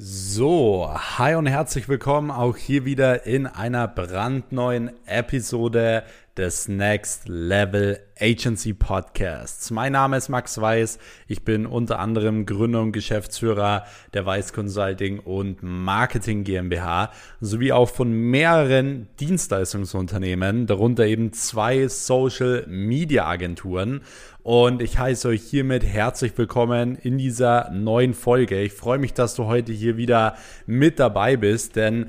So, hi und herzlich willkommen auch hier wieder in einer brandneuen Episode des Next Level Agency Podcasts. Mein Name ist Max Weiß. Ich bin unter anderem Gründer und Geschäftsführer der Weiß Consulting und Marketing GmbH sowie auch von mehreren Dienstleistungsunternehmen, darunter eben zwei Social Media Agenturen. Und ich heiße euch hiermit herzlich willkommen in dieser neuen Folge. Ich freue mich, dass du heute hier wieder mit dabei bist, denn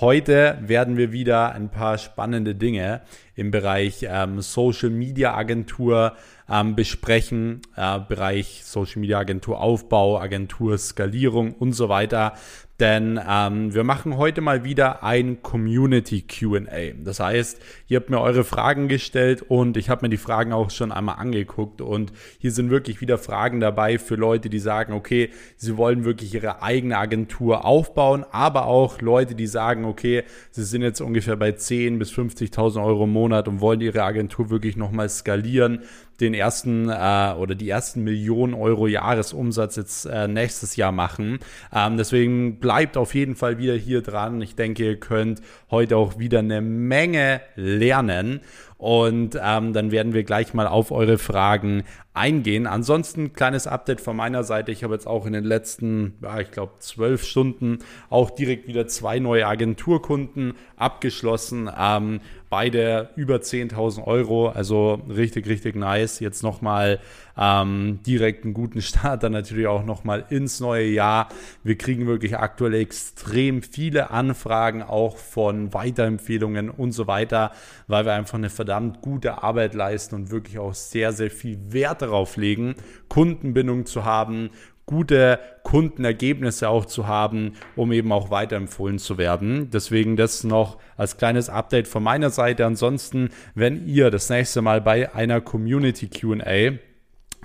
Heute werden wir wieder ein paar spannende Dinge im Bereich ähm, Social Media Agentur ähm, besprechen, äh, Bereich Social Media Agentur Aufbau, Agentur Skalierung und so weiter. Denn ähm, wir machen heute mal wieder ein Community QA. Das heißt, ihr habt mir eure Fragen gestellt und ich habe mir die Fragen auch schon einmal angeguckt. Und hier sind wirklich wieder Fragen dabei für Leute, die sagen, okay, sie wollen wirklich ihre eigene Agentur aufbauen, aber auch Leute, die sagen, okay, sie sind jetzt ungefähr bei 10.000 bis 50.000 Euro im Monat und wollen ihre Agentur wirklich nochmal skalieren den ersten äh, oder die ersten Millionen Euro Jahresumsatz jetzt äh, nächstes Jahr machen. Ähm, deswegen bleibt auf jeden Fall wieder hier dran. Ich denke, ihr könnt heute auch wieder eine Menge lernen. Und ähm, dann werden wir gleich mal auf eure Fragen eingehen. Ansonsten kleines Update von meiner Seite. Ich habe jetzt auch in den letzten, ja, ich glaube, zwölf Stunden auch direkt wieder zwei neue Agenturkunden abgeschlossen. Ähm, beide über 10.000 Euro, also richtig, richtig nice. Jetzt nochmal ähm, direkt einen guten Start, dann natürlich auch nochmal ins neue Jahr. Wir kriegen wirklich aktuell extrem viele Anfragen, auch von Weiterempfehlungen und so weiter, weil wir einfach eine verdammt gute Arbeit leisten und wirklich auch sehr, sehr viel Wert darauf legen, Kundenbindung zu haben, gute Kundenergebnisse auch zu haben, um eben auch weiterempfohlen zu werden. Deswegen das noch als kleines Update von meiner Seite. Ansonsten, wenn ihr das nächste Mal bei einer Community QA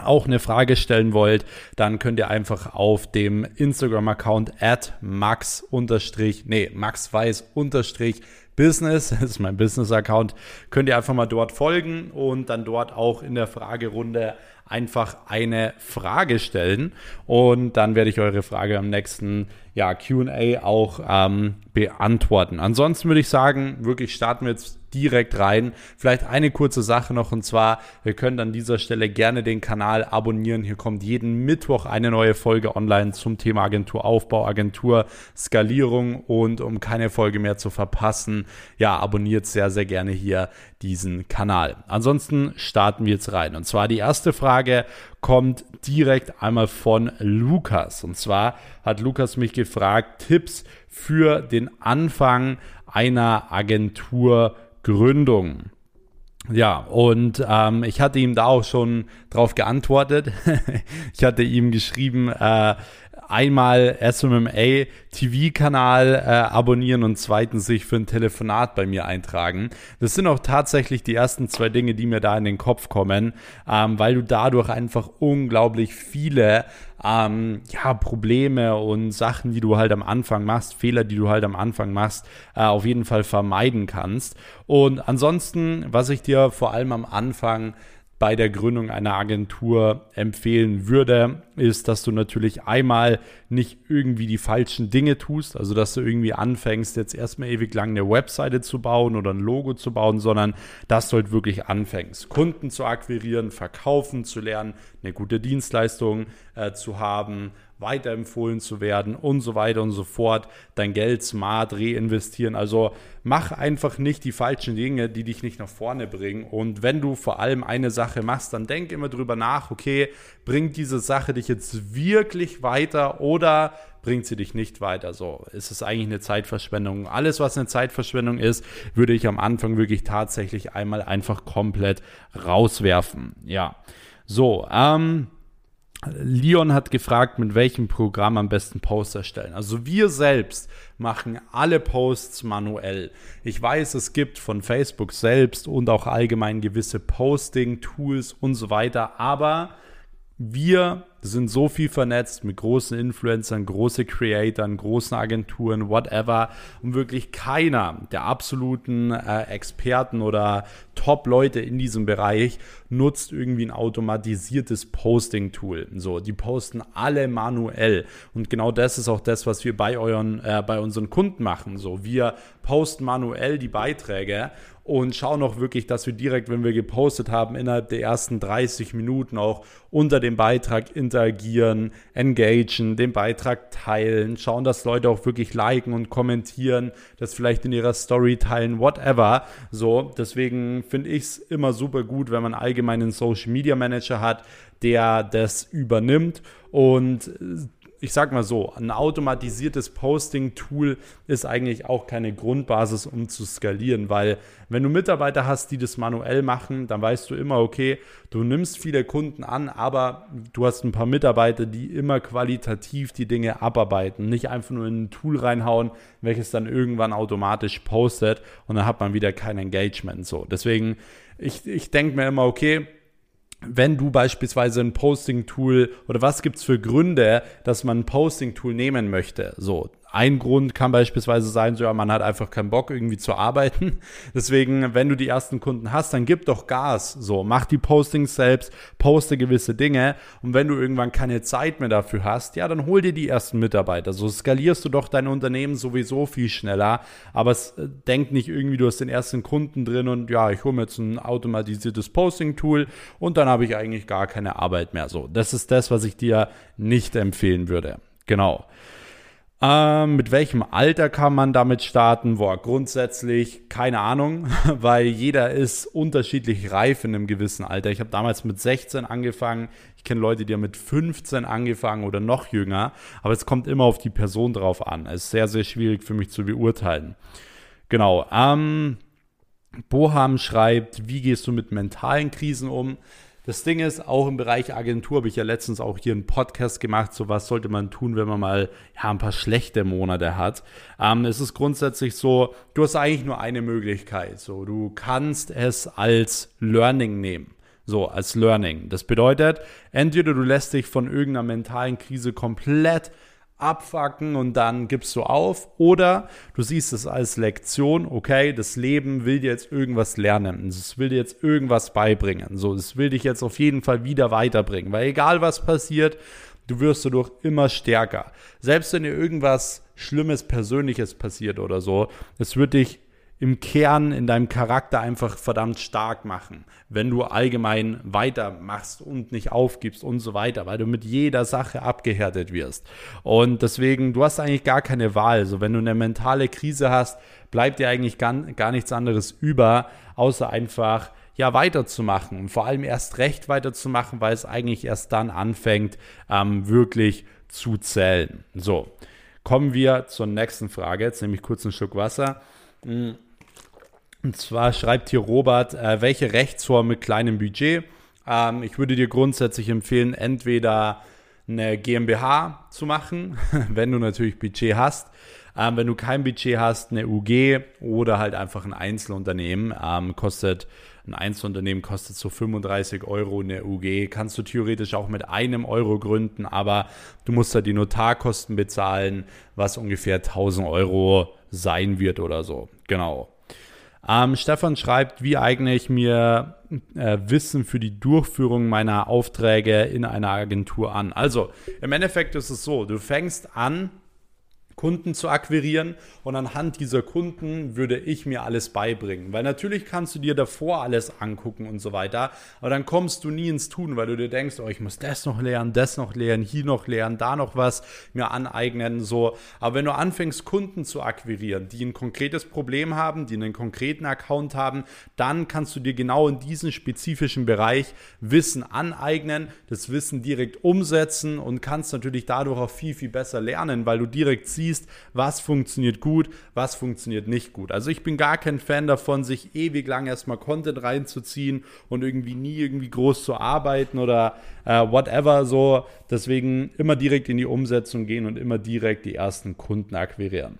auch eine Frage stellen wollt, dann könnt ihr einfach auf dem Instagram-Account at max unterstrich, nee, maxweiß unterstrich Business, das ist mein Business-Account, könnt ihr einfach mal dort folgen und dann dort auch in der Fragerunde einfach eine Frage stellen und dann werde ich eure Frage am nächsten ja, QA auch ähm, beantworten. Ansonsten würde ich sagen, wirklich starten wir jetzt direkt rein. Vielleicht eine kurze Sache noch und zwar, ihr könnt an dieser Stelle gerne den Kanal abonnieren. Hier kommt jeden Mittwoch eine neue Folge online zum Thema Agenturaufbau, Agentur, Skalierung und um keine Folge mehr zu verpassen, ja, abonniert sehr, sehr gerne hier diesen Kanal. Ansonsten starten wir jetzt rein. Und zwar die erste Frage kommt direkt einmal von Lukas. Und zwar hat Lukas mich gefragt, Tipps für den Anfang einer Agentur Gründung. Ja, und ähm, ich hatte ihm da auch schon drauf geantwortet. ich hatte ihm geschrieben, äh, einmal SMMA TV-Kanal äh, abonnieren und zweitens sich für ein Telefonat bei mir eintragen. Das sind auch tatsächlich die ersten zwei Dinge, die mir da in den Kopf kommen, ähm, weil du dadurch einfach unglaublich viele ähm, ja, Probleme und Sachen, die du halt am Anfang machst, Fehler, die du halt am Anfang machst, äh, auf jeden Fall vermeiden kannst. Und ansonsten, was ich dir vor allem am Anfang bei der Gründung einer Agentur empfehlen würde, ist, dass du natürlich einmal nicht irgendwie die falschen Dinge tust, also dass du irgendwie anfängst, jetzt erstmal ewig lang eine Webseite zu bauen oder ein Logo zu bauen, sondern dass du halt wirklich anfängst, Kunden zu akquirieren, verkaufen zu lernen, eine gute Dienstleistung äh, zu haben weiterempfohlen zu werden und so weiter und so fort, dein Geld smart reinvestieren. Also mach einfach nicht die falschen Dinge, die dich nicht nach vorne bringen. Und wenn du vor allem eine Sache machst, dann denk immer drüber nach, okay, bringt diese Sache dich jetzt wirklich weiter oder bringt sie dich nicht weiter. So, ist es eigentlich eine Zeitverschwendung. Alles, was eine Zeitverschwendung ist, würde ich am Anfang wirklich tatsächlich einmal einfach komplett rauswerfen. Ja. So, ähm, Leon hat gefragt, mit welchem Programm am besten Posts erstellen. Also wir selbst machen alle Posts manuell. Ich weiß, es gibt von Facebook selbst und auch allgemein gewisse Posting-Tools und so weiter, aber wir sind so viel vernetzt mit großen Influencern, große Creatoren, großen Agenturen, whatever. Und wirklich keiner der absoluten äh, Experten oder Top-Leute in diesem Bereich nutzt irgendwie ein automatisiertes Posting-Tool. So, die posten alle manuell. Und genau das ist auch das, was wir bei euren, äh, bei unseren Kunden machen. So, wir posten manuell die Beiträge und schauen auch wirklich, dass wir direkt, wenn wir gepostet haben, innerhalb der ersten 30 Minuten auch unter dem Beitrag interagieren, engagen, den Beitrag teilen, schauen, dass Leute auch wirklich liken und kommentieren, das vielleicht in ihrer Story teilen, whatever. So, deswegen finde ich es immer super gut, wenn man allgemein einen Social Media Manager hat, der das übernimmt und ich sag mal so, ein automatisiertes Posting-Tool ist eigentlich auch keine Grundbasis, um zu skalieren, weil wenn du Mitarbeiter hast, die das manuell machen, dann weißt du immer, okay, du nimmst viele Kunden an, aber du hast ein paar Mitarbeiter, die immer qualitativ die Dinge abarbeiten, nicht einfach nur in ein Tool reinhauen, welches dann irgendwann automatisch postet und dann hat man wieder kein Engagement. So, deswegen, ich, ich denke mir immer, okay, wenn du beispielsweise ein Posting-Tool oder was gibt's für Gründe, dass man ein Posting-Tool nehmen möchte? So, ein Grund kann beispielsweise sein, so ja, man hat einfach keinen Bock irgendwie zu arbeiten. Deswegen, wenn du die ersten Kunden hast, dann gib doch Gas. So, mach die Postings selbst, poste gewisse Dinge. Und wenn du irgendwann keine Zeit mehr dafür hast, ja, dann hol dir die ersten Mitarbeiter. So skalierst du doch dein Unternehmen sowieso viel schneller. Aber es äh, denk nicht irgendwie, du hast den ersten Kunden drin und ja, ich hole mir jetzt ein automatisiertes Posting-Tool und dann habe ich eigentlich gar keine Arbeit mehr. So, das ist das, was ich dir nicht empfehlen würde. Genau. Ähm, mit welchem Alter kann man damit starten? Boah, grundsätzlich keine Ahnung, weil jeder ist unterschiedlich reif in einem gewissen Alter. Ich habe damals mit 16 angefangen. Ich kenne Leute, die haben mit 15 angefangen oder noch jünger. Aber es kommt immer auf die Person drauf an. Es ist sehr, sehr schwierig für mich zu beurteilen. Genau. Ähm, Boham schreibt, wie gehst du mit mentalen Krisen um? Das Ding ist, auch im Bereich Agentur habe ich ja letztens auch hier einen Podcast gemacht, so was sollte man tun, wenn man mal ja, ein paar schlechte Monate hat. Ähm, es ist grundsätzlich so, du hast eigentlich nur eine Möglichkeit. So, du kannst es als Learning nehmen. So, als Learning. Das bedeutet, entweder du lässt dich von irgendeiner mentalen Krise komplett abfacken und dann gibst du auf. Oder du siehst es als Lektion, okay, das Leben will dir jetzt irgendwas lernen. Es will dir jetzt irgendwas beibringen. So, es will dich jetzt auf jeden Fall wieder weiterbringen. Weil egal was passiert, du wirst dadurch immer stärker. Selbst wenn dir irgendwas Schlimmes, Persönliches passiert oder so, es wird dich im Kern in deinem Charakter einfach verdammt stark machen, wenn du allgemein weitermachst und nicht aufgibst und so weiter, weil du mit jeder Sache abgehärtet wirst. Und deswegen, du hast eigentlich gar keine Wahl. So, wenn du eine mentale Krise hast, bleibt dir eigentlich gar, gar nichts anderes über, außer einfach ja weiterzumachen und vor allem erst recht weiterzumachen, weil es eigentlich erst dann anfängt, ähm, wirklich zu zählen. So, kommen wir zur nächsten Frage. Jetzt nehme ich kurz einen Schluck Wasser. Hm. Und zwar schreibt hier Robert, äh, welche Rechtsform mit kleinem Budget? Ähm, ich würde dir grundsätzlich empfehlen, entweder eine GmbH zu machen, wenn du natürlich Budget hast. Ähm, wenn du kein Budget hast, eine UG oder halt einfach ein Einzelunternehmen. Ähm, kostet ein Einzelunternehmen kostet so 35 Euro eine UG. Kannst du theoretisch auch mit einem Euro gründen, aber du musst da die Notarkosten bezahlen, was ungefähr 1000 Euro sein wird oder so. Genau. Ähm, Stefan schreibt, wie eigne ich mir äh, Wissen für die Durchführung meiner Aufträge in einer Agentur an? Also, im Endeffekt ist es so, du fängst an, Kunden zu akquirieren und anhand dieser Kunden würde ich mir alles beibringen. Weil natürlich kannst du dir davor alles angucken und so weiter, aber dann kommst du nie ins Tun, weil du dir denkst, oh, ich muss das noch lernen, das noch lernen, hier noch lernen, da noch was mir aneignen, so. Aber wenn du anfängst, Kunden zu akquirieren, die ein konkretes Problem haben, die einen konkreten Account haben, dann kannst du dir genau in diesem spezifischen Bereich Wissen aneignen, das Wissen direkt umsetzen und kannst natürlich dadurch auch viel, viel besser lernen, weil du direkt siehst, siehst, was funktioniert gut, was funktioniert nicht gut. Also ich bin gar kein Fan davon, sich ewig lang erstmal Content reinzuziehen und irgendwie nie irgendwie groß zu arbeiten oder äh, whatever so. Deswegen immer direkt in die Umsetzung gehen und immer direkt die ersten Kunden akquirieren.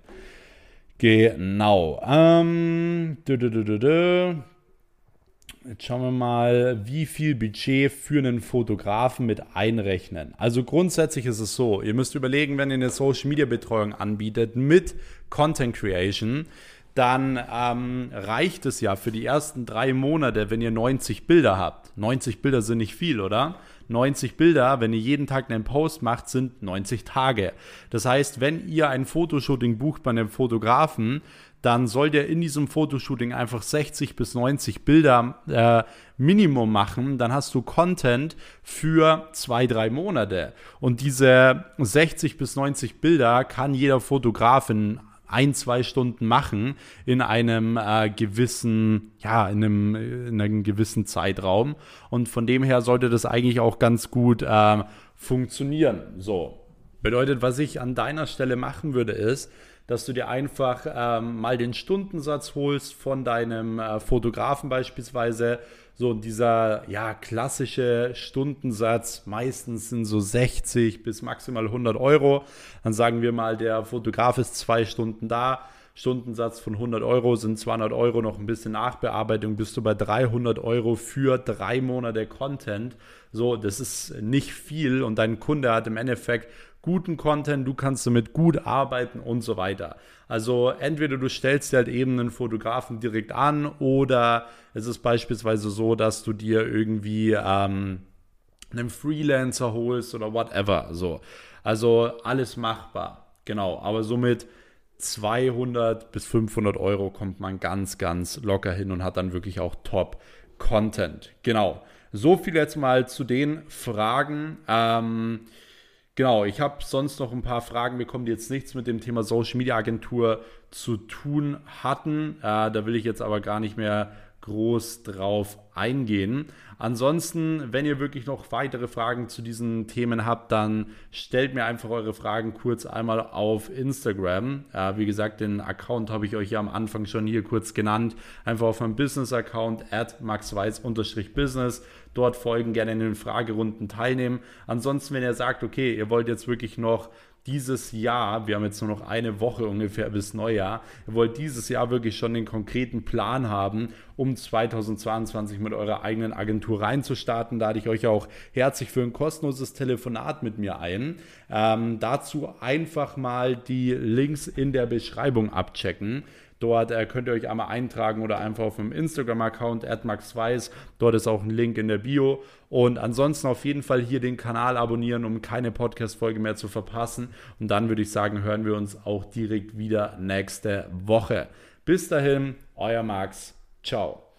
Genau. Ähm, dü -dü -dü Jetzt schauen wir mal, wie viel Budget für einen Fotografen mit einrechnen. Also grundsätzlich ist es so, ihr müsst überlegen, wenn ihr eine Social Media Betreuung anbietet mit Content Creation, dann ähm, reicht es ja für die ersten drei Monate, wenn ihr 90 Bilder habt. 90 Bilder sind nicht viel, oder? 90 Bilder, wenn ihr jeden Tag einen Post macht, sind 90 Tage. Das heißt, wenn ihr ein Fotoshooting bucht bei einem Fotografen, dann soll der in diesem Fotoshooting einfach 60 bis 90 Bilder äh, Minimum machen. Dann hast du Content für zwei, drei Monate. Und diese 60 bis 90 Bilder kann jeder Fotograf in ein, zwei Stunden machen in einem äh, gewissen, ja, in einem, in einem gewissen Zeitraum. Und von dem her sollte das eigentlich auch ganz gut äh, funktionieren. So. Bedeutet, was ich an deiner Stelle machen würde, ist, dass du dir einfach ähm, mal den Stundensatz holst von deinem äh, Fotografen beispielsweise. So dieser ja klassische Stundensatz, meistens sind so 60 bis maximal 100 Euro. Dann sagen wir mal, der Fotograf ist zwei Stunden da. Stundensatz von 100 Euro sind 200 Euro noch ein bisschen Nachbearbeitung, bist du bei 300 Euro für drei Monate Content. So, das ist nicht viel und dein Kunde hat im Endeffekt guten Content, du kannst damit gut arbeiten und so weiter. Also entweder du stellst dir halt eben einen Fotografen direkt an oder es ist beispielsweise so, dass du dir irgendwie ähm, einen Freelancer holst oder whatever. So. Also alles machbar. Genau, aber somit 200 bis 500 Euro kommt man ganz, ganz locker hin und hat dann wirklich auch Top-Content. Genau. So viel jetzt mal zu den Fragen. Ähm, Genau, ich habe sonst noch ein paar Fragen bekommen, die jetzt nichts mit dem Thema Social Media Agentur zu tun hatten. Äh, da will ich jetzt aber gar nicht mehr groß drauf eingehen. Ansonsten, wenn ihr wirklich noch weitere Fragen zu diesen Themen habt, dann stellt mir einfach eure Fragen kurz einmal auf Instagram. Äh, wie gesagt, den Account habe ich euch ja am Anfang schon hier kurz genannt. Einfach auf meinem Business-Account at maxweiss-business. Dort folgen, gerne in den Fragerunden teilnehmen. Ansonsten, wenn ihr sagt, okay, ihr wollt jetzt wirklich noch dieses Jahr, wir haben jetzt nur noch eine Woche ungefähr bis Neujahr, ihr wollt dieses Jahr wirklich schon den konkreten Plan haben, um 2022 mit eurer eigenen Agentur reinzustarten. Da lade ich euch auch herzlich für ein kostenloses Telefonat mit mir ein. Ähm, dazu einfach mal die Links in der Beschreibung abchecken. Dort äh, könnt ihr euch einmal eintragen oder einfach auf dem Instagram-Account @maxweiss. Dort ist auch ein Link in der Bio. Und ansonsten auf jeden Fall hier den Kanal abonnieren, um keine Podcast-Folge mehr zu verpassen. Und dann würde ich sagen, hören wir uns auch direkt wieder nächste Woche. Bis dahin, euer Max. Ciao.